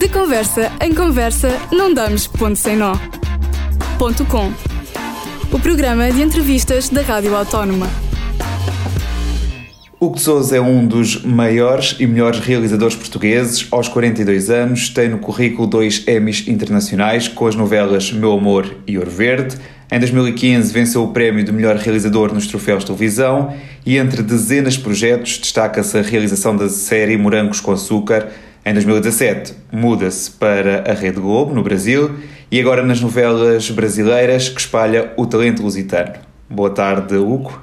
De conversa em conversa, não damos ponto sem nó. Ponto com. O programa de entrevistas da Rádio Autónoma. Hugo de Souza é um dos maiores e melhores realizadores portugueses. Aos 42 anos, tem no currículo dois Emmys internacionais com as novelas Meu Amor e Ouro Verde. Em 2015 venceu o prémio de melhor realizador nos troféus de televisão e entre dezenas de projetos destaca-se a realização da série Morangos com Açúcar. Em 2017 muda-se para a Rede Globo, no Brasil, e agora nas novelas brasileiras que espalha o talento lusitano. Boa tarde, Hugo.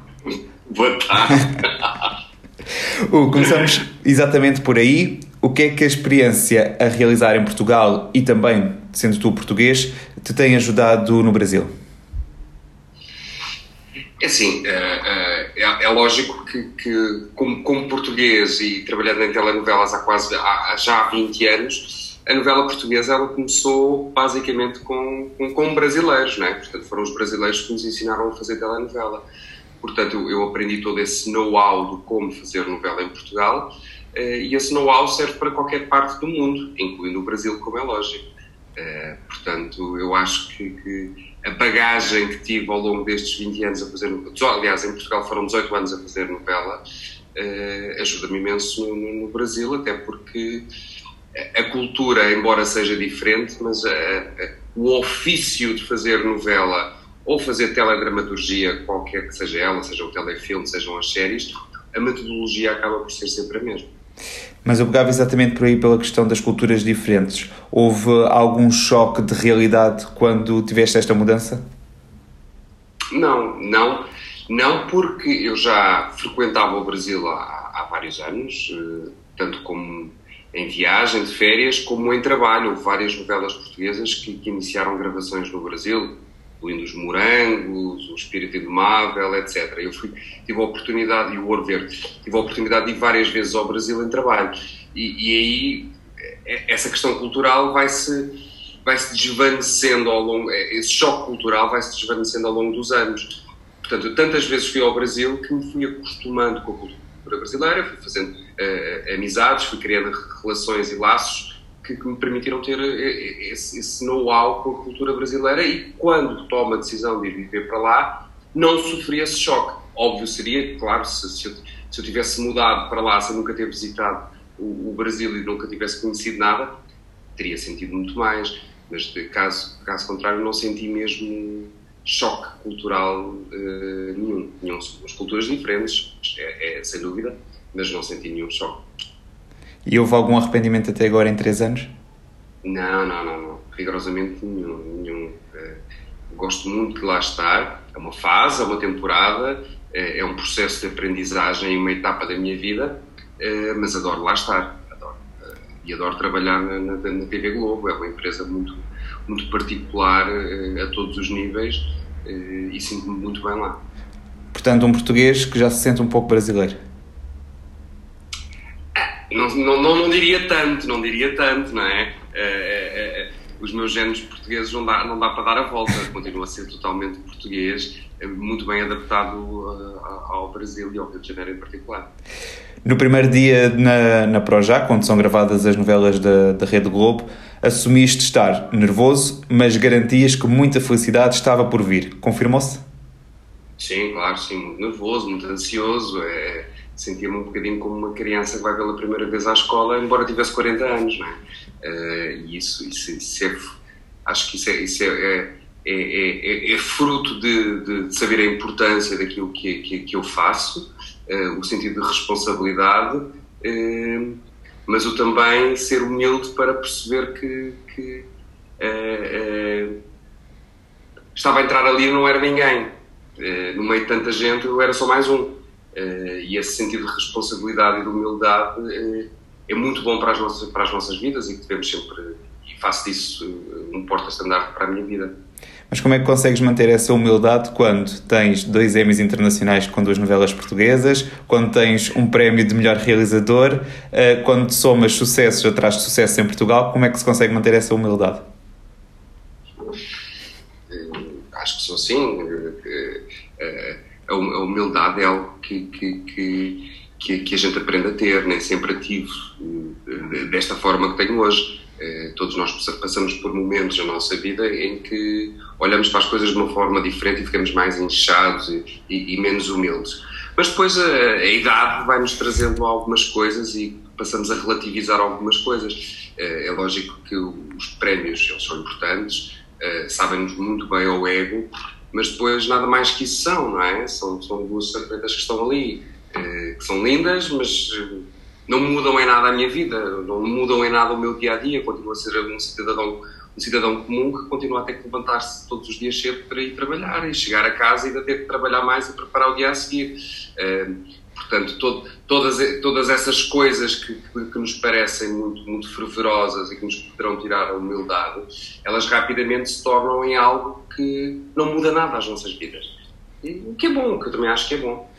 Boa tarde. Uh, começamos exatamente por aí. O que é que a experiência a realizar em Portugal e também, sendo tu português, te tem ajudado no Brasil? É assim, é, é, é lógico que, que como, como, português e trabalhando em telenovelas há quase há, já há 20 anos, a novela portuguesa ela começou basicamente com, com, com brasileiros, não é? Portanto, foram os brasileiros que nos ensinaram a fazer telenovela. Portanto, eu aprendi todo esse know-how de como fazer novela em Portugal eh, e esse know-how serve para qualquer parte do mundo, incluindo o Brasil, como é lógico. Eh, portanto, eu acho que, que, a bagagem que tive ao longo destes 20 anos a fazer aliás, em Portugal foram 18 anos a fazer novela, eh, ajuda-me imenso no, no, Brasil, até porque a cultura, embora seja diferente, mas a, a, o ofício de fazer novela ou fazer teledramaturgia, qualquer que seja ela, seja o telefilme, sejam as séries, a metodologia acaba por ser sempre a mesma. Mas eu pegava exatamente por aí pela questão das culturas diferentes. Houve algum choque de realidade quando tiveste esta mudança? Não, não. Não porque eu já frequentava o Brasil há, há vários anos, eh, tanto como em viagem de férias, como em trabalho. Houve várias novelas portuguesas que, que iniciaram gravações no Brasil incluindo os morangos, o espírito indomável, etc. Eu fui, tive a oportunidade, e o ouro verde, tive a oportunidade de ir várias vezes ao Brasil em trabalho. E, e aí, é, essa questão cultural vai-se vai -se desvanecendo ao longo, é, esse choque cultural vai-se desvanecendo ao longo dos anos. Portanto, eu tantas vezes fui ao Brasil que me fui acostumando com a cultura brasileira, fui fazendo uh, amizades, fui criando relações e laços que, que me permitiram ter eh, eh, esse, esse know-how com a cultura brasileira e quando tomo a decisão de ir viver para lá, não sofri esse choque. Óbvio seria, claro, se, se, eu, se eu tivesse mudado para lá, se eu nunca ter visitado o, o, Brasil e nunca tivesse conhecido nada, teria sentido muito mais. Mas caso, caso contrário, não senti mesmo choque cultural uh, nenhum. Nenhum. As culturas diferentes, é, é, sem dúvida, mas não senti nenhum choque. E houve algum arrependimento até agora em três anos? Não, não, não, não. rigorosamente nenhum. nenhum. Uh, gosto muito de lá estar. É uma fase, é uma temporada, é, é um processo de aprendizagem, uma etapa da minha vida, uh, mas adoro lá estar. Adoro. E adoro trabalhar na, na, na, TV Globo. É uma empresa muito, muito particular a todos os níveis e sinto-me muito bem lá. Portanto, um português que já se sente um pouco brasileiro. Não, não, não, não, diria tanto, não diria tanto, não é? é, é os meus géneros portugueses não dá, não dá para dar a volta, continua a ser totalmente português, muito bem adaptado uh, ao Brasil e ao Rio de Janeiro em particular. No primeiro dia na, na Projac, onde são gravadas as novelas da, da Rede Globo, assumiste estar nervoso, mas garantias que muita felicidade estava por vir. Confirmou-se? Sim, claro, sim, muito nervoso, muito ansioso. É, sentia-me um bocadinho como uma criança que vai pela primeira vez à escola, embora tivesse 40 anos, não é? Uh, e isso, isso, isso, é, acho que isso é, isso é, é, é, é fruto de, de, saber a importância daquilo que, que, que eu faço, uh, o sentido de responsabilidade, uh, mas o também ser humilde para perceber que, que estava a entrar ali e não era ninguém. no meio de tanta gente eu era só mais um. Uh, e esse sentido de responsabilidade e de humildade uh, é muito bom para as, nossas, para as nossas vidas e que devemos sempre, e faço disso uh, um porta-estandarte para a minha vida. Mas como é que consegues manter essa humildade quando tens dois Emmys internacionais com duas novelas portuguesas, quando tens um prémio de melhor realizador, quando somas sucessos atrás de sucessos em Portugal, como é que se consegue manter essa humildade? Acho que sou assim a humildade é algo que, que, que, que, a gente aprende a ter, nem sempre ativo eh, desta forma que tenho hoje. todos nós passamos por momentos na nossa vida em que olhamos para as coisas de uma forma diferente e ficamos mais inchados e, e, e menos humildes. Mas depois a, a idade vai-nos trazendo algumas coisas e passamos a relativizar algumas coisas. É lógico que os prémios eles são importantes, sabem-nos muito bem ao ego, mas depois nada mais que isso são, não é? São, são duas serpentas que estão ali, que são lindas, mas não mudam em nada a minha vida, não mudam em nada o meu dia a dia. Continuo a ser um cidadão, um cidadão comum que continua a ter que levantar-se todos os dias cedo para ir trabalhar e chegar a casa e ainda ter que trabalhar mais e preparar o dia a seguir. Portanto, todo, todas, todas essas coisas que, que, nos parecem muito, muito fervorosas e que nos poderão tirar a humildade, elas rapidamente se tornam em algo que não muda nada às nossas vidas. E, o que é bom, que eu também acho que é bom.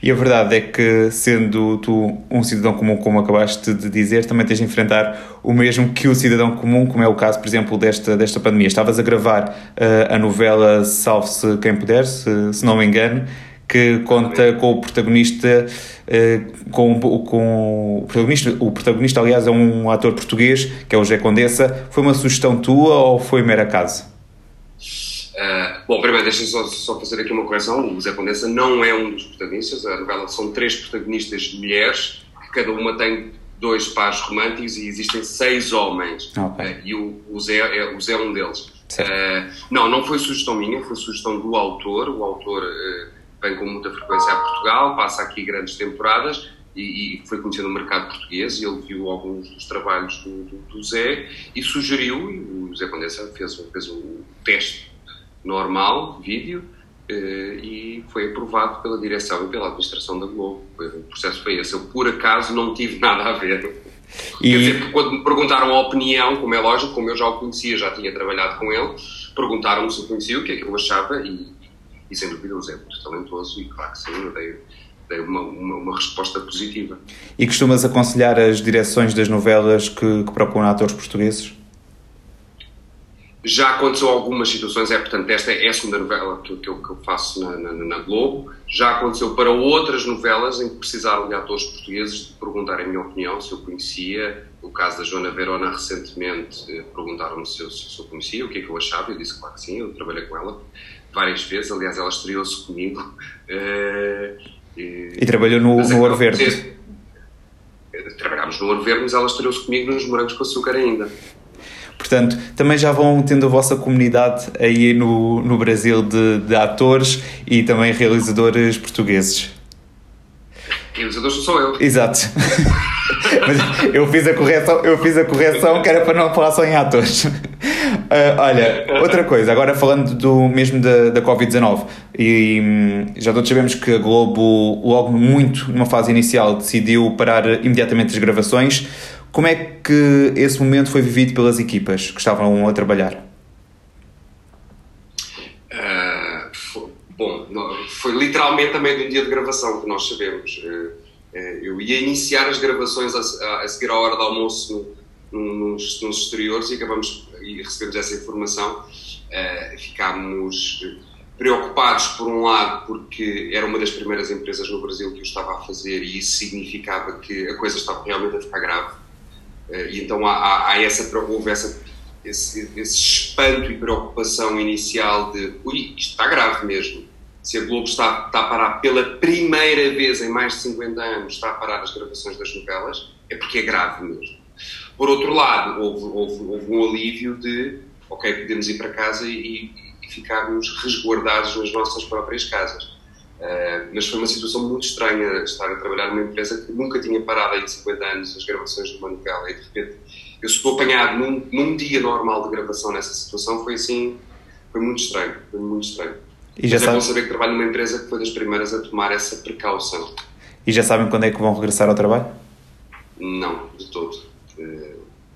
E a verdade é que, sendo tu um cidadão comum, como acabaste de dizer, também tens de enfrentar o mesmo que o cidadão comum, como é o caso, por exemplo, desta, desta pandemia. Estavas a gravar uh, a novela Salve-se Quem Puder, se, se não me engano, que conta com o protagonista, uh, com, com o protagonista, o protagonista, aliás, é um ator português, que é o José Condessa. Foi uma sugestão tua ou foi mero acaso? Uh, bom, primeiro deixa só, só fazer aqui uma correção. O Zé Condessa não é um dos protagonistas. A novela são três protagonistas mulheres, que cada uma tem dois pares românticos e existem seis homens. Okay. Uh, e o, o, Zé, é, o Zé é um deles. Uh, não, não foi sugestão minha, foi sugestão do autor. O autor vem com muita frequência a Portugal, passa aqui grandes temporadas e, e, foi conhecido no mercado português e ele viu alguns dos trabalhos do, do, do Zé e sugeriu, e o Zé Condessa fez, fez o teste normal, vídeo, eh, e foi aprovado pela direção e pela administração da Globo. O processo foi esse. Eu, por acaso, não tive nada a ver. E... Quer dizer, quando me perguntaram a opinião, como é lógico, como eu já o conhecia, já tinha trabalhado com ele, perguntaram-me se eu conhecia, o que é que eu achava, e, e sem dúvida o Zé é muito talentoso, e claro que sim, eu dei, dei uma, uma, uma, resposta positiva. E costumas aconselhar as direções das novelas que, que procuram atores portugueses? Já aconteceu algumas situações, é portanto, esta é a segunda novela que, que, eu, que eu, faço na, na, na, Globo. Já aconteceu para outras novelas em que precisaram de atores portugueses de perguntarem a minha opinião, se eu conhecia. O caso da Joana Verona, recentemente, eh, perguntaram-me se, eu, se eu conhecia, o que é que eu achava. Eu disse claro que sim, eu trabalhei com ela várias vezes. Aliás, ela estreou-se comigo. Uh, e, e, trabalhou no, no Ouro Verde. Trabalhámos no Ouro Verde, mas ela estreou-se comigo nos Morangos com Açúcar ainda. Portanto, também já vão tendo a vossa comunidade aí no, no Brasil de, de atores e também realizadores portugueses. Realizadores sou eu. Exato. Mas eu fiz a correção, eu fiz a correção que era para não falar só em atores. Uh, olha, outra coisa, agora falando do mesmo da, da Covid-19, e hum, já todos sabemos que a Globo, logo muito numa fase inicial, decidiu parar imediatamente as gravações. Como é que esse momento foi vivido pelas equipas que estavam a trabalhar? Uh, foi, bom, foi literalmente também do dia de gravação que nós sabemos. Uh, eu ia iniciar as gravações a, a, seguir à hora do almoço nos, nos exteriores e acabamos e recebemos essa informação. ficámos preocupados, por um lado, porque era uma das primeiras empresas no Brasil que o estava a fazer e isso significava que a coisa estava realmente a ficar grave eh, e então há, há essa, houve essa, esse, esse espanto e preocupação inicial de ui, isto está grave mesmo. Se a Globo está, está a parar pela primeira vez em mais de 50 anos, está a parar as gravações das novelas, é porque é grave mesmo. Por outro lado, houve, houve, houve um alívio de, ok, podemos ir para casa e, e ficarmos resguardados nas nossas próprias casas. Uh, mas foi uma situação muito estranha estar a trabalhar numa empresa que nunca tinha parado aí de 50 anos as gravações de uma novela e de repente eu estou apanhado num, num, dia normal de gravação nessa situação foi assim, foi muito estranho, foi muito estranho. E já mas sabe... é bom saber que trabalho numa empresa que foi das primeiras a tomar essa precaução. E já sabem quando é que vão regressar ao trabalho? Não, de todo.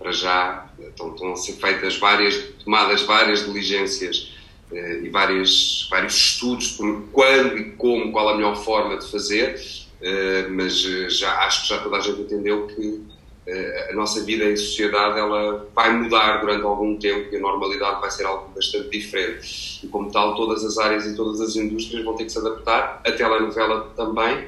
Para já estão, estão a ser feitas várias, tomadas várias diligências eh, e vários, vários estudos por quando e como, qual a melhor forma de fazer, eh, mas eh, já acho que já toda a gente entendeu que a nossa vida em sociedade ela vai mudar durante algum tempo e a normalidade vai ser algo bastante diferente. E como tal, todas as áreas e todas as indústrias vão ter que se adaptar, a telenovela também.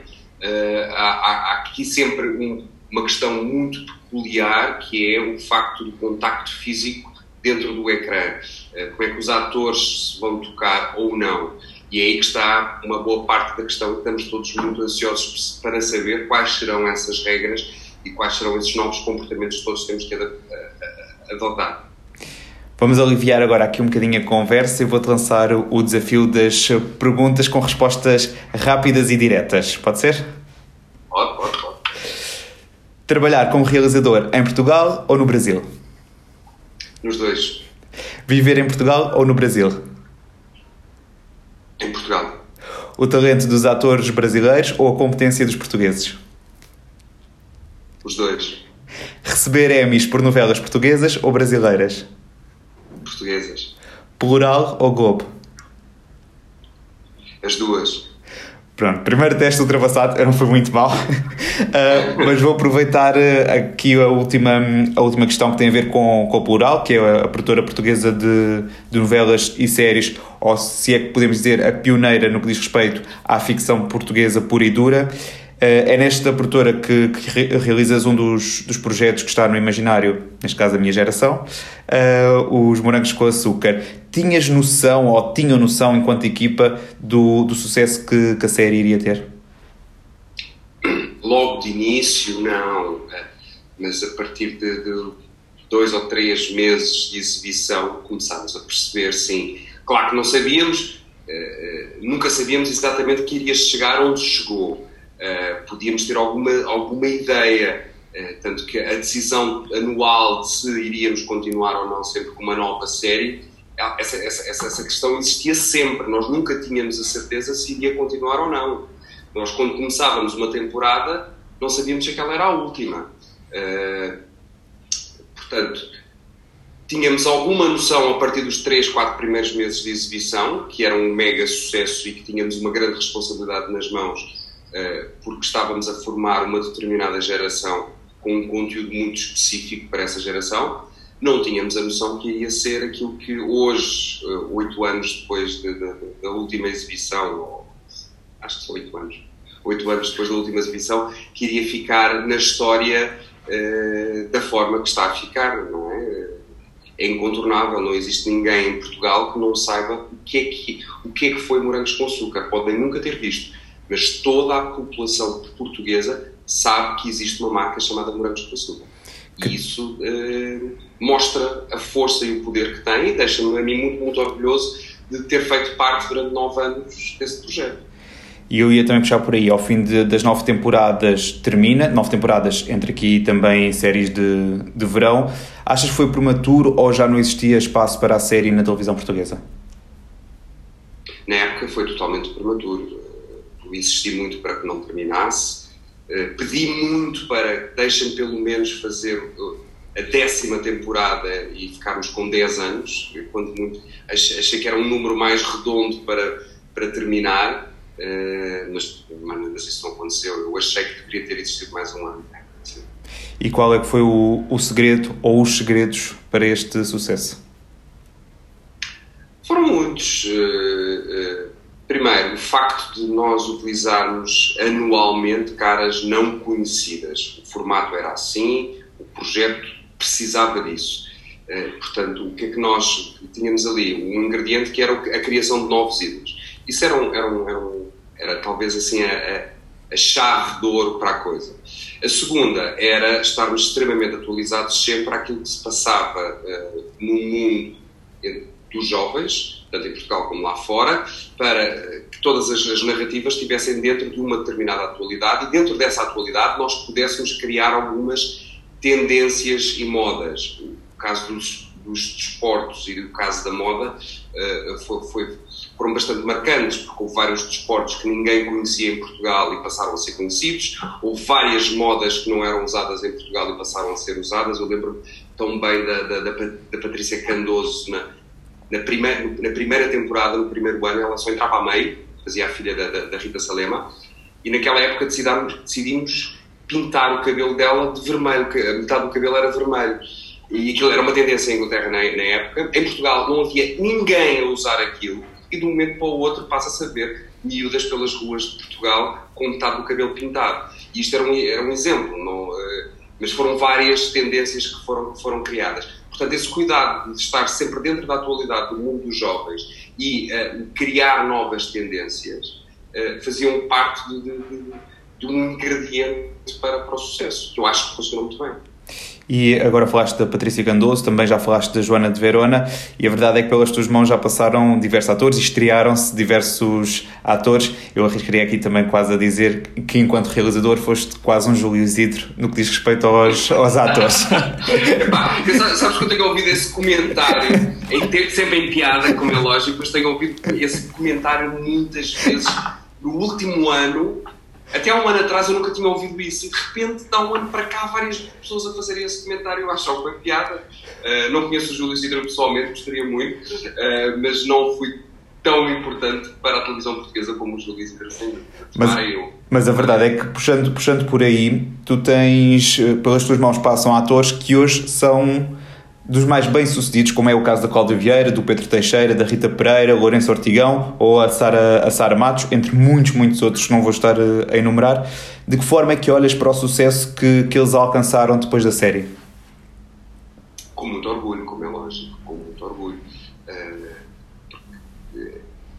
Há, há, aqui sempre um, uma questão muito que é o facto do contacto físico dentro do ecrã. Uh, como é que os atores se vão tocar ou não. E é aí que está uma boa parte da questão que estamos todos muito ansiosos para saber quais serão essas regras e quais serão esses novos comportamentos que todos temos que adotar. Vamos aliviar agora aqui um bocadinho a conversa e vou-te lançar o desafio das perguntas com respostas rápidas e diretas. Pode ser? Trabalhar como realizador em Portugal ou no Brasil? Nos dois. Viver em Portugal ou no Brasil? Em Portugal. O talento dos atores brasileiros ou a competência dos portugueses? Os dois. Receber Emmys por novelas portuguesas ou brasileiras? Portuguesas. Plural ou Globo? As duas. Pronto, primeiro teste ultrapassado, não fui muito mal, uh, mas vou aproveitar uh, aqui a última, a última questão que tem a ver com, com o plural, que é a produtora portuguesa de, de novelas e séries, ou se é que podemos dizer a pioneira no que diz respeito à ficção portuguesa pura e dura. Eh, é nesta produtora que, que, realizas um dos, dos projetos que está no imaginário, neste caso a minha geração, uh, os Morangos com Açúcar. Tinhas noção, ou tinham noção, enquanto equipa, do, do sucesso que, que a série iria ter? Logo de início, não. Mas a partir de, de dois ou três meses de exibição, começámos a perceber, sim. Claro que não sabíamos, uh, nunca sabíamos exatamente que iria chegar onde chegou eh, podíamos ter alguma, alguma ideia, uh, tanto que a decisão anual de se iríamos continuar ou não sempre com uma nova série, essa, essa, essa, essa questão existia sempre, nós nunca tínhamos a certeza se iria continuar ou não. Nós, quando começávamos uma temporada, não sabíamos se aquela era a última. Uh, portanto, tínhamos alguma noção a partir dos 3, 4 primeiros meses de exibição, que era um mega sucesso e que tínhamos uma grande responsabilidade nas mãos eh, porque estávamos a formar uma determinada geração com um conteúdo muito específico para essa geração, não tínhamos a noção que iria ser aquilo que hoje, eh, oito anos depois de, de, da última exibição, ou, acho que são oito anos, oito anos depois da última exibição, que iria ficar na história uh, da forma que está a ficar, não é? É incontornável, não existe ninguém em Portugal que não saiba o que é que, o que, é que foi Morangos com Açúcar. Podem nunca ter visto mas toda a população portuguesa sabe que existe uma marca chamada Morangos com Açúcar. E isso uh, mostra a força e o poder que tem e deixa-me a mim muito, muito orgulhoso de ter feito parte durante nove anos desse projeto. E eu ia também puxar por aí, ao fim de, das nove temporadas termina, nove temporadas entre aqui também séries de, de verão. Achas que foi prematuro ou já não existia espaço para a série na televisão portuguesa? Na época foi totalmente prematuro insisti muito para que não terminasse, uh, pedi muito para deixem pelo menos fazer a décima temporada e ficarmos com 10 anos, quando muito, achei, achei, que era um número mais redondo para, para terminar, uh, mas, mas isso não aconteceu. Eu achei que deveria ter existido mais um ano. E qual é que foi o, o segredo ou os segredos para este sucesso? Foram muitos. Uh, Primeiro, o facto de nós utilizarmos anualmente caras não conhecidas. O formato era assim, o projeto precisava disso. Uh, portanto, o que é que nós tínhamos ali? Um ingrediente que era a criação de novos ídolos. Isso era, um, era, um, era, um, era talvez assim a, a, chave de ouro para a coisa. A segunda era estarmos extremamente atualizados sempre àquilo que se passava uh, no mundo dos jovens, tanto em Portugal como lá fora, para que todas as, as, narrativas estivessem dentro de uma determinada atualidade e dentro dessa atualidade nós pudéssemos criar algumas tendências e modas. O caso dos, dos desportos e o caso da moda uh, foi, foi, foram bastante marcantes, porque houve vários desportos que ninguém conhecia em Portugal e passaram a ser conhecidos, houve várias modas que não eram usadas em Portugal e passaram a ser usadas. Eu lembro tão bem da, da, da, da Patrícia Candoso na, na primeira, na primeira temporada, no primeiro ano, ela só entrava a meio, fazia a filha da, da, da Rita Salema, e naquela época decidimos, decidimos pintar o cabelo dela de vermelho, a metade do cabelo era vermelho. E aquilo era uma tendência em Inglaterra na, na época. Em Portugal não havia ninguém a usar aquilo, e de um momento para o outro passa-se a ver miúdas pelas ruas de Portugal com metade do cabelo pintado. E isto era um, era um exemplo. Não, uh, mas foram várias tendências que foram, que foram criadas. Portanto, esse cuidado de estar sempre dentro da atualidade do mundo dos jovens e uh, criar novas tendências uh, faziam parte de, de, de, de, um ingrediente para, para o sucesso, que eu acho que funcionou muito bem. E agora falaste da Patrícia Gandoso, também já falaste da Joana de Verona, e a verdade é que pelas tuas mãos já passaram diversos atores e estrearam-se diversos atores. Eu arriscaria aqui também quase a dizer que, enquanto realizador, foste quase um Júlio Isidro no que diz respeito aos, aos atores. Epá, sabes que eu tenho ouvido esse comentário, em, sempre em piada, como é lógico, mas tenho ouvido esse comentário muitas vezes. No último ano, até há um ano atrás eu nunca tinha ouvido isso e de repente, dá um ano para cá, várias pessoas a fazerem esse comentário. Eu acho que foi piada. Uh, não conheço o Júlio Isidro pessoalmente, gostaria muito, uh, mas não fui tão importante para a televisão portuguesa como o Júlio Isidro, sem Mas, mas a verdade é que, puxando, puxando por aí, tu tens, eh, pelas tuas mãos passam atores que hoje são dos mais bem-sucedidos, como é o caso da Cláudia Vieira, do Pedro Teixeira, da Rita Pereira, Lourenço Ortigão ou a Sara, a Sara Matos, entre muitos, muitos outros que não vou estar eh, a enumerar. De que forma é que olhas para o sucesso que, que eles alcançaram depois da série? Com muito orgulho, como é lógico, com muito orgulho.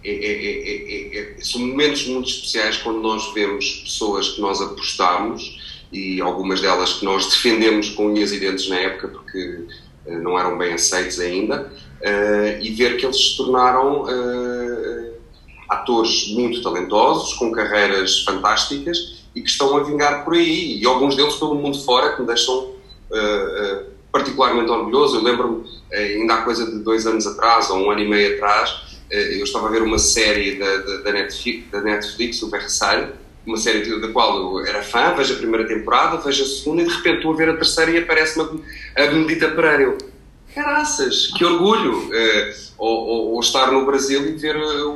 É, é, é, são momentos muito especiais quando nós vemos pessoas que nós apostamos e algumas delas que nós defendemos com unhas e dentes na época, porque eh, não eram bem aceitos ainda, eh, e ver que eles se tornaram eh, atores muito talentosos, com carreiras fantásticas e que estão a vingar por aí, e alguns deles pelo mundo fora, que me deixam particularmente orgulhoso. Eu lembro-me, ainda há coisa de dois anos atrás, ou um ano e meio atrás, eu estava a ver uma série da, da, Netflix, da Netflix, o Versailles, uma série da qual eu era fã, vejo a primeira temporada, vejo a segunda e de repente estou a ver a terceira e aparece-me a Benedita Pereira. Eu, caraças, que orgulho! Uh, ou, ou, ou, estar no Brasil e ver uh,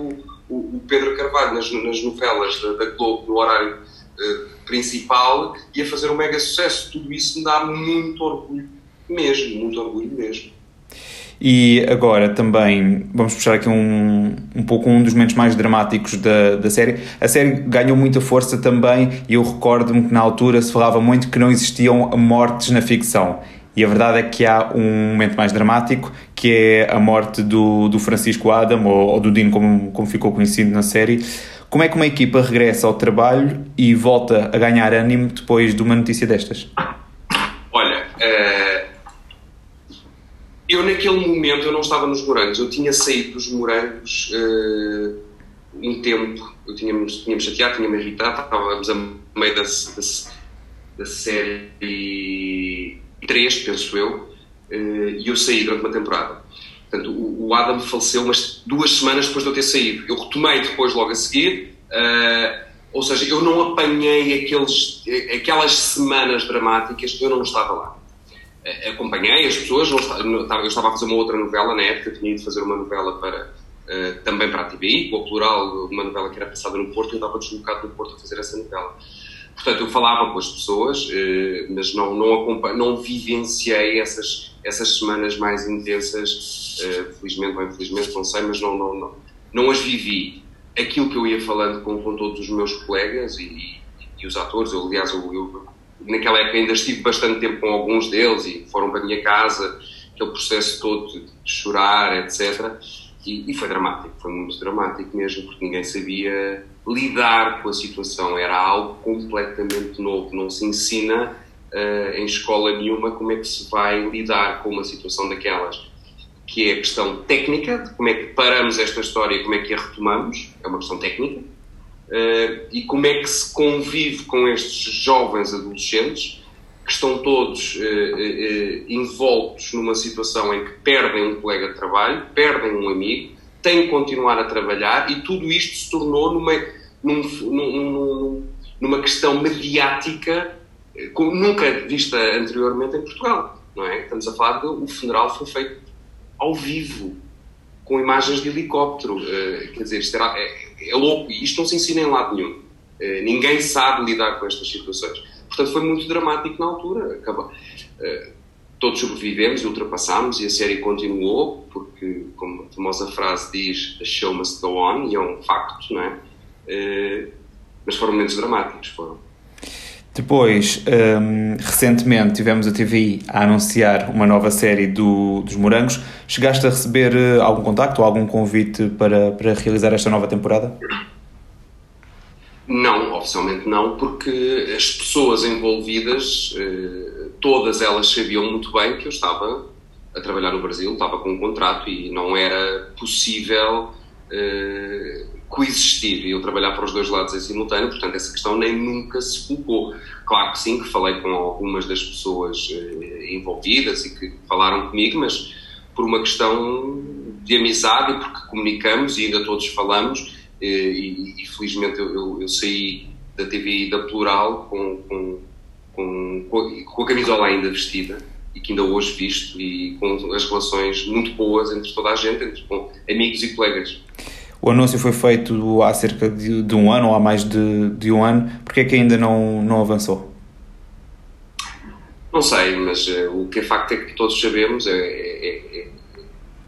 o, o, Pedro Carvalho nas, nas novelas da, da, Globo, no horário uh, principal e a fazer um mega sucesso. Tudo isso me dá muito orgulho mesmo, muito orgulho mesmo. E agora também vamos puxar aqui um, um pouco um dos momentos mais dramáticos da, da série. A série ganhou muita força também e eu recordo-me que na altura se falava muito que não existiam mortes na ficção. E a verdade é que há um momento mais dramático que é a morte do, do Francisco Adam, ou, ou do Dino, como, como ficou conhecido na série. Como é que uma equipa regressa ao trabalho e volta a ganhar ânimo depois de uma notícia destas? Olha, uh eu naquele momento eu não estava nos morangos, eu tinha saído dos morangos uh, um tempo, eu tinha-me tinha chateado, tinha-me irritado, estávamos a meio da, da, da série 3, penso eu, uh, e eu saí durante uma temporada. Portanto, o, o, Adam faleceu umas duas semanas depois de eu ter saído. Eu retomei depois, logo a seguir, uh, ou seja, eu não apanhei aqueles, aquelas semanas dramáticas, eu não estava lá. Eh, acompanhei as pessoas, não, eu estava a fazer uma outra novela na época, tinha ido fazer uma novela para, uh, também para a TVI, com o plural, uma novela que era passada no Porto, eu estava deslocado no Porto a fazer essa novela. Portanto, eu falava com as pessoas, uh, mas não, não, não vivenciei essas, essas semanas mais intensas, uh, felizmente ou infelizmente, não sei, mas não, não, não, não as vivi. Aquilo que eu ia falando com, com todos os meus colegas e, e, e os atores, eu, aliás, eu, eu naquela época ainda estive bastante tempo com alguns deles e foram para a minha casa, aquele processo todo de chorar, etc. E, e, foi dramático, foi muito dramático mesmo, porque ninguém sabia lidar com a situação, era algo completamente novo, não se ensina uh, em escola nenhuma como é que se vai lidar com uma situação daquelas, que é a questão técnica, de como é que paramos esta história e como é que a retomamos, é uma questão técnica, Uh, e como é que se convive com estes jovens adolescentes que estão todos uh, uh, envoltos numa situação em que perdem um colega de trabalho, perdem um amigo, têm que continuar a trabalhar e tudo isto se tornou numa, num, num, numa questão mediática nunca vista anteriormente em Portugal. Não é? Estamos a falar de o funeral foi feito ao vivo, com imagens de helicóptero. quer dizer, isto era, é, é louco. E isto não se ensina em lado nenhum. Uh, ninguém sabe lidar com estas situações. Portanto, foi muito dramático na altura. Acaba, uh, todos sobrevivemos e ultrapassámos e a série continuou, porque, como a famosa frase diz, a show must go on, e é um facto, não é? Uh, mas foram momentos dramáticos, foram. Depois, um, recentemente, tivemos a TV a anunciar uma nova série do, dos Morangos. Chegaste a receber uh, algum contacto ou algum convite para, para realizar esta nova temporada? Não, oficialmente não, porque as pessoas envolvidas, uh, todas elas sabiam muito bem que eu estava a trabalhar no Brasil, estava com um contrato e não era possível uh, coexistir e eu trabalhar para os dois lados em simultâneo, portanto essa questão nem nunca se colocou. Claro que sim, que falei com algumas das pessoas uh, envolvidas e que falaram comigo, mas por uma questão de amizade porque comunicamos e ainda todos falamos uh, e, e, felizmente eu, eu, eu, saí da TV e da Plural com, com, com, com a camisola ainda vestida e que ainda hoje visto e com as relações muito boas entre toda a gente, entre amigos e colegas. O anúncio foi feito há cerca de, de um ano ou há mais de, de um ano. Porquê é que ainda não, não avançou? Não sei, mas uh, o que é facto é que todos sabemos, é, é, é,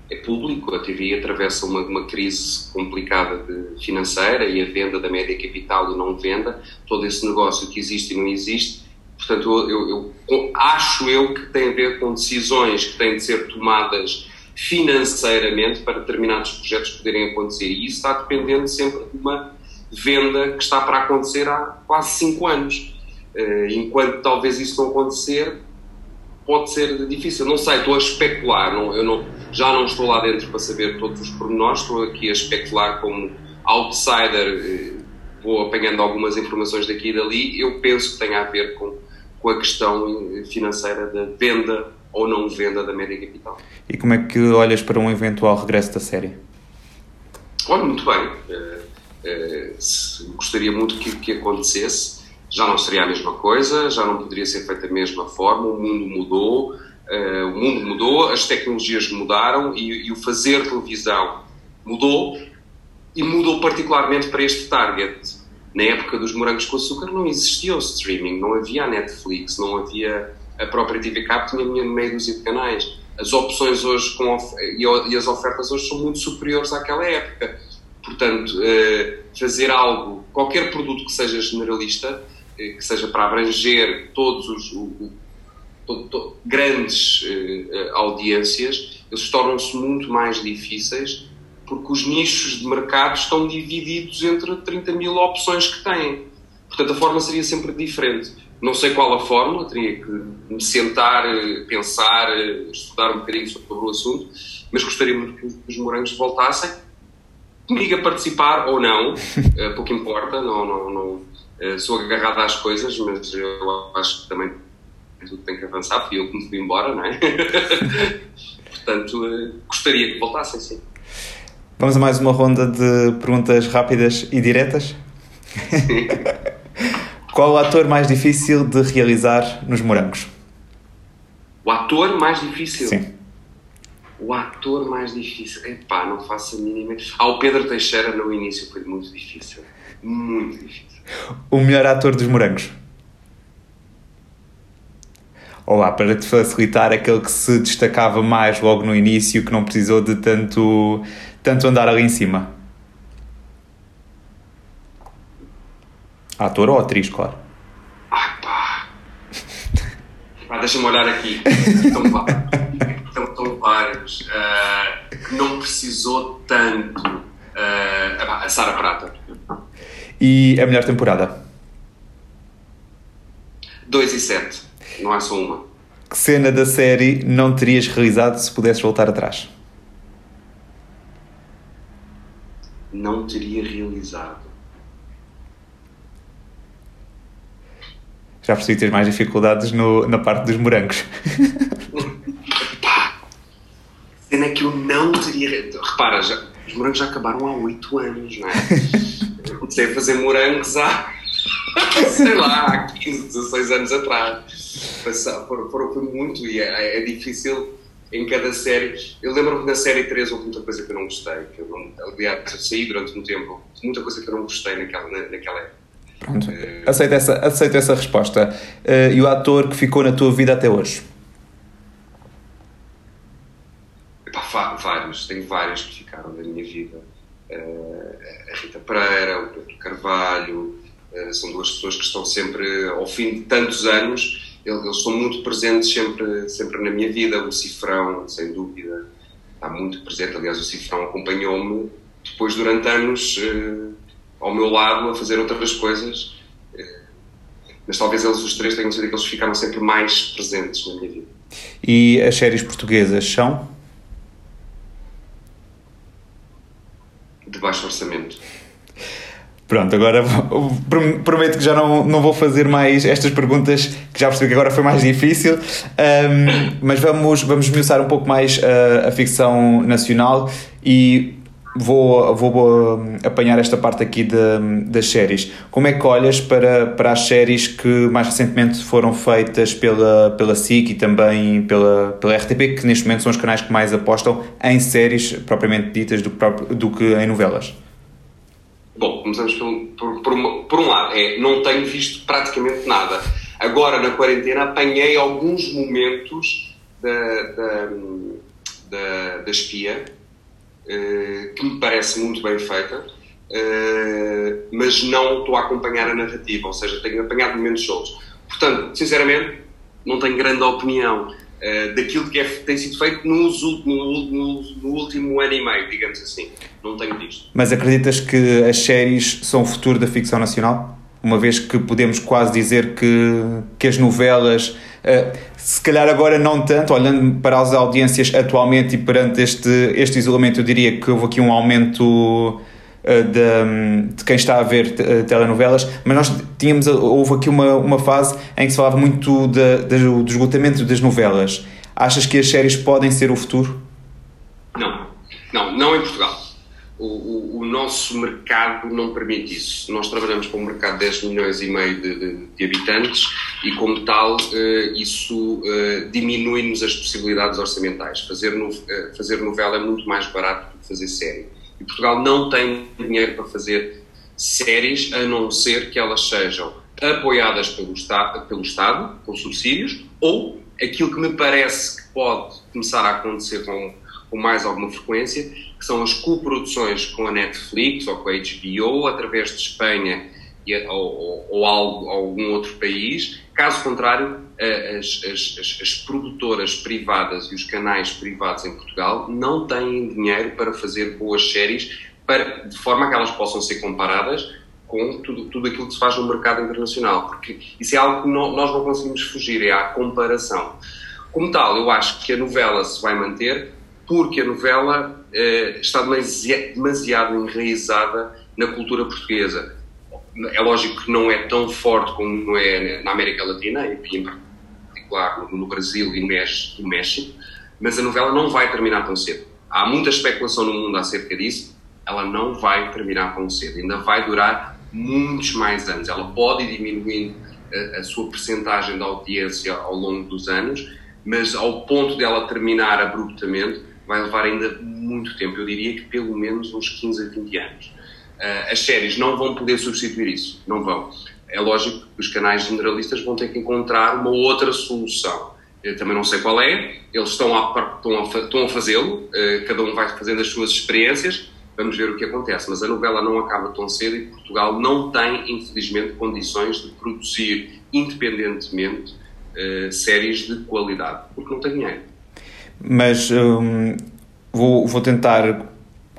é público, a TV atravessa uma, uma crise complicada financeira e a venda da média capital e não venda, todo esse negócio que existe e não existe. Portanto, eu, eu, eu acho eu que tem a ver com decisões que têm de ser tomadas financeiramente para determinados projetos poderem acontecer. E isso está dependendo sempre de uma venda que está para acontecer há quase 5 anos. Eh, enquanto talvez isso não acontecer, pode ser difícil. Não sei, estou a especular. Não, eu não, já não estou lá dentro para saber todos os pormenores, estou aqui a especular como outsider, eh, vou apanhando algumas informações daqui e dali. Eu penso que tem a ver com, com a questão financeira da venda ou não venda da média capital. E como é que olhas para um eventual regresso da série? Olha, muito bem. Uh, uh, gostaria muito que, que acontecesse. Já não seria a mesma coisa, já não poderia ser feita da mesma forma. O mundo mudou, uh, o mundo mudou, as tecnologias mudaram e, e o fazer televisão mudou e mudou particularmente para este target. Na época dos morangos com açúcar não existia o streaming, não havia a Netflix, não havia a própria TV Cap tinha meia dúzia de canais. As opções hoje com, e as ofertas hoje são muito superiores àquela época. Portanto, eh, fazer algo, qualquer produto que seja generalista, eh, que seja para abranger todos os o, to, to, grandes eh, audiências, eles tornam-se muito mais difíceis porque os nichos de mercado estão divididos entre 30 mil opções que têm. Portanto, a forma seria sempre diferente. Não sei qual a fórmula, teria que me sentar, eh, pensar, eh, estudar um bocadinho sobre o assunto, mas gostaria muito que os morangos voltassem comigo a participar ou não, eh, pouco importa, não, não, não, sou agarrado às coisas, mas eu acho que também tudo tem que avançar, fui eu que me fui embora, não é? Portanto, gostaria que voltassem, sim. Vamos a mais uma ronda de perguntas rápidas e diretas? Sim. Qual o ator mais difícil de realizar nos Morangos? O ator mais difícil? Sim. O ator mais difícil? Epá, não faço a mínima. Ah, o Pedro Teixeira no início foi muito difícil. Muito difícil. O melhor ator dos Morangos? Olá, para te facilitar, aquele que se destacava mais logo no início, que não precisou de tanto, tanto andar ali em cima. Ator ou atriz, claro. Ai pá. pá Deixa-me olhar aqui. Estão, estão, estão vários. Uh, não precisou tanto. Uh, a Sara Prata. E a melhor temporada? 2 e 7. Não há só uma. Que cena da série não terias realizado se pudesses voltar atrás? Não teria realizado. Já percebi ter mais dificuldades no, na parte dos morangos. Pá, cena que eu não teria. Repara, já, os morangos já acabaram há 8 anos, não é? Eu comecei a fazer morangos há. sei lá, há 15, 16 anos atrás. Foram, foram, foi muito e é, é, difícil em cada série. Eu lembro-me na série 3 houve muita coisa que eu não gostei. Que eu não, aliás, eu saí durante um tempo, muita coisa que eu não gostei naquela, naquela época. Pronto, aceito essa, aceito essa resposta. Uh, e o ator que ficou na tua vida até hoje? Epá, vários, tenho vários que ficaram na minha vida. Uh, a Rita Pereira, o Pedro Carvalho, Uh, são duas pessoas que estão sempre, ao fim de tantos anos, eles, estão muito presentes sempre, sempre na minha vida. O Cifrão, sem dúvida, está muito presente. Aliás, o Cifrão acompanhou-me depois, durante anos, uh, ao meu lado, a fazer outras coisas. Uh, mas talvez eles, os três, tenham sido aqueles que ficaram sempre mais presentes na minha vida. E as séries portuguesas são? De baixo orçamento. Pronto, agora prometo que já não, não vou fazer mais estas perguntas, que já percebi que agora foi mais difícil, um, mas vamos, vamos esmiuçar um pouco mais a, a ficção nacional e vou, vou hum, apanhar esta parte aqui de, das séries. Como é que olhas para, para as séries que mais recentemente foram feitas pela, pela SIC e também pela, pela RTP, que neste momento são os canais que mais apostam em séries propriamente ditas do, do que em novelas? Bom, começamos por, por, por, por um lado, é, não tenho visto praticamente nada. Agora, na quarentena, apanhei alguns momentos da, da, da, da espia, eh, que me parece muito bem feita, uh, mas não estou a acompanhar a narrativa, ou seja, tenho apanhado momentos soltos. Portanto, sinceramente, não tenho grande opinião uh, daquilo que é, tem sido feito no, no, no, último ano e meio, digamos assim. Não tenho visto. Mas acreditas que as séries são o futuro da ficção nacional? Uma vez que podemos quase dizer que, que as novelas Uh, se calhar agora não tanto, olhando para as audiências atualmente e perante este, este isolamento, eu diria que houve aqui um aumento uh, de, de, quem está a ver uh, telenovelas, mas nós tínhamos, houve aqui uma, uma fase em que se falava muito de, de, do esgotamento das novelas. Achas que as séries podem ser o futuro? Não, não, não em Portugal o, o, nosso mercado não permite isso. Nós trabalhamos com um mercado de 10 milhões e meio de, de, de habitantes e, como tal, uh, isso uh, diminui-nos as possibilidades orçamentais. Fazer, no, uh, fazer novela é muito mais barato do que fazer série. E Portugal não tem dinheiro para fazer séries, a não ser que elas sejam apoiadas pelo Estado, pelo Estado com subsídios, ou aquilo que me parece que pode começar a acontecer com, com mais alguma frequência, que são as coproduções com a Netflix ou com a HBO, através de Espanha ou, ou, ou algum outro país. Caso contrário, as, as, as, as, produtoras privadas e os canais privados em Portugal não têm dinheiro para fazer boas séries, para, de forma que elas possam ser comparadas com tudo, tudo aquilo que se faz no mercado internacional, porque isso é algo que não, nós não conseguimos fugir, é a comparação. Como tal, eu acho que a novela se vai manter, porque a novela eh, está demasiado enraizada na cultura portuguesa. É lógico que não é tão forte como é na América Latina, e em particular no Brasil e no México, mas a novela não vai terminar tão cedo. Há muita especulação no mundo acerca disso, ela não vai terminar tão cedo, ainda vai durar muitos mais anos. Ela pode ir diminuindo a, a sua percentagem de audiência ao longo dos anos, mas ao ponto de ela terminar abruptamente, vai levar ainda muito tempo, eu diria que pelo menos uns 15 a 20 anos. Uh, as séries não vão poder substituir isso, não vão. É lógico que os canais generalistas vão ter que encontrar uma outra solução. Eu também não sei qual é, eles estão a, estão a, a fazê-lo, uh, cada um vai fazendo as suas experiências, vamos ver o que acontece. Mas a novela não acaba tão cedo e Portugal não tem, infelizmente, condições de produzir independentemente uh, séries de qualidade, porque não tem dinheiro. Mas hum, vou, vou tentar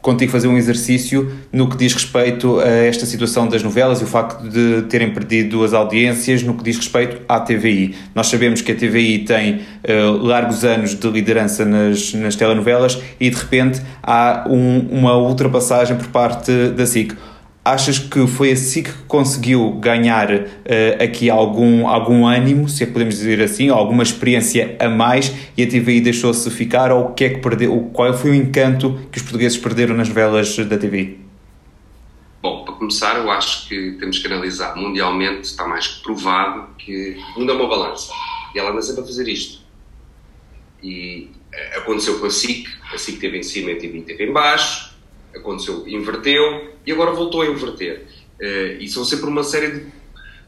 contigo fazer um exercício no que diz respeito a esta situação das novelas e o facto de terem perdido as audiências no que diz respeito à TVI. Nós sabemos que a TVI tem uh, largos anos de liderança nas, nas telenovelas e de repente há um, uma ultrapassagem por parte da SIC. Achas que foi a SIC que conseguiu ganhar uh, aqui algum, algum ânimo, se é que podemos dizer assim, alguma experiência a mais e a TVI deixou-se ficar? Ou o que é que perdeu, qual foi o encanto que os portugueses perderam nas velas da TVI? Bom, para começar, eu acho que temos que analisar mundialmente, está mais que provado que o mundo é uma balança e ela anda sempre a fazer isto. E uh, aconteceu com a SIC, a SIC teve em cima e a TVI teve em baixo, aconteceu, inverteu e agora voltou a inverter. Uh, e são sempre uma série de.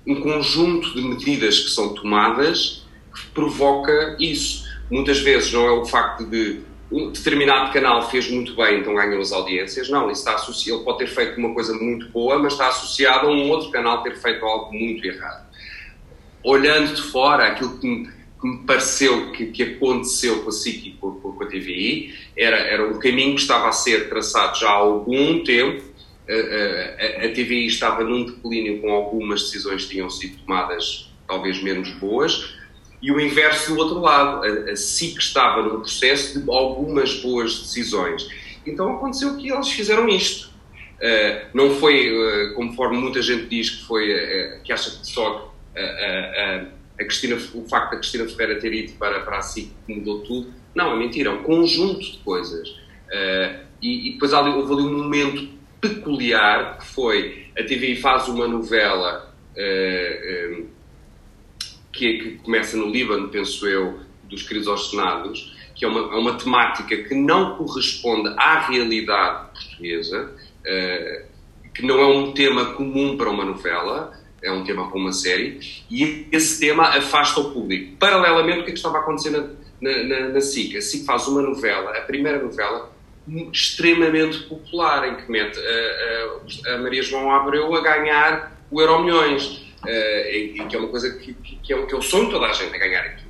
um conjunto de medidas que são tomadas que provoca isso. Muitas vezes não é o facto de um determinado canal fez muito bem, então ganhou as audiências. Não, isso está associado, ele pode ter feito uma coisa muito boa, mas está associado a um outro canal ter feito algo muito errado. Olhando de fora, aquilo que me, que me pareceu que, que, aconteceu com a SIC e com, com, a TVI era, era um caminho que estava a ser traçado já há algum tempo. A, TVI estava num declínio com algumas decisões que tinham sido tomadas talvez menos boas, e o inverso do outro lado. A, SIC estava num processo de algumas boas decisões. Então aconteceu que eles fizeram isto. Não foi, conforme muita gente diz, que foi, que acha que só a Cristina, o facto da Cristina Ferreira ter ido para, para a SIC mudou tudo. Não, é mentira, é um conjunto de coisas. E, e, depois houve ali um momento peculiar que foi a TVI faz uma novela que, que começa no Líbano, penso eu, dos queridos ordenados, que é uma, é uma temática que não corresponde à realidade portuguesa, uh, que não é um tema comum para uma novela, é um tema para uma série, e esse tema afasta o público. Paralelamente, o que, é que estava a acontecer na, na SIC? A SIC faz uma novela, a primeira novela, extremamente popular, em que mete a, a, a Maria João Abreu a ganhar o Euro Milhões e, que é uma coisa que, que, que, é, que é o sonho de toda a gente a ganhar aqui.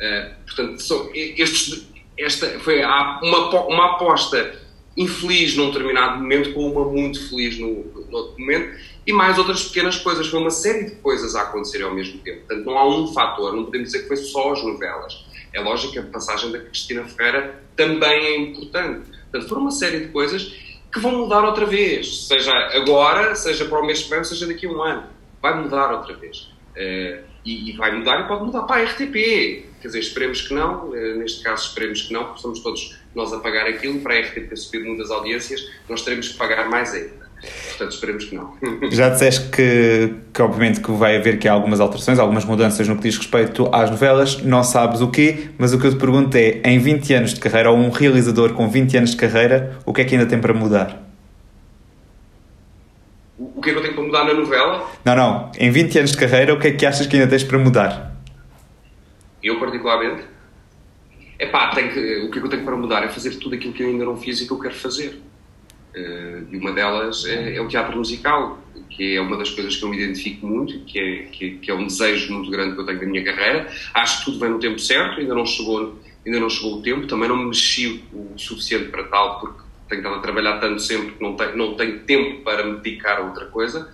É? Uh, portanto, são, estes, esta foi uma, uma aposta infeliz num determinado momento com uma muito feliz no, no outro momento e mais outras pequenas coisas. Foi uma série de coisas a acontecer ao mesmo tempo. Portanto, não há um fator, não podemos dizer que foi só as novelas. É lógico que a passagem da Cristina Ferreira também é importante. Portanto, foram uma série de coisas que vão mudar outra vez, seja agora, seja para o mês que vem, seja daqui a um ano vai mudar outra vez. Uh, e, e, vai mudar e pode mudar para a RTP. Quer dizer, esperemos que não, uh, neste caso esperemos que não, porque somos todos nós a pagar aquilo, para a RTP subir muitas audiências, nós teremos que pagar mais ainda. Portanto, esperemos que não. Já disseste que, que, obviamente, que vai haver aqui algumas alterações, algumas mudanças no que diz respeito às novelas, não sabes o quê, mas o que eu te pergunto é, em 20 anos de carreira, ou um realizador com 20 anos de carreira, o que é que ainda tem para mudar? o que é que eu tenho para mudar na novela? Não, não. Em 20 anos de carreira, o que é que achas que ainda tens para mudar? Eu, particularmente? É pá, o que é que eu tenho para mudar? É fazer tudo aquilo que eu ainda não fiz e que eu quero fazer. Uh, e uma delas é, é, o teatro musical, que é uma das coisas que eu me identifico muito, que é, que, que, é um desejo muito grande que eu tenho na minha carreira. Acho que tudo vem no tempo certo, ainda não chegou, ainda não chegou o tempo. Também não me mexi o suficiente para tal, porque tenho estado a trabalhar tanto sempre que não tenho, não tenho tempo para me dedicar a outra coisa.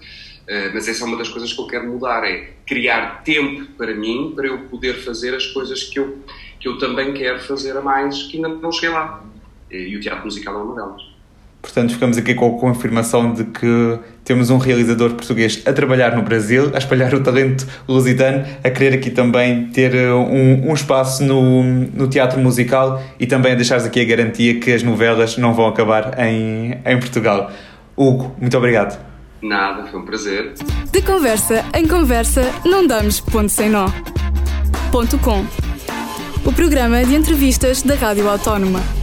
Uh, mas essa é uma das coisas que eu quero mudar, é criar tempo para mim, para eu poder fazer as coisas que eu, que eu também quero fazer a mais, que ainda não cheguei lá. E o teatro musical é uma delas. Portanto, ficamos aqui com a confirmação de que temos um realizador português a trabalhar no Brasil, a espalhar o talento lusitano, a querer aqui também ter uh, um, um espaço no, no teatro musical e também a deixares aqui a garantia que as novelas não vão acabar em, em Portugal. Hugo, muito obrigado. Nada, foi um prazer. De conversa em conversa, não damos ponto sem nó. Ponto com. O programa de entrevistas da Rádio Autónoma.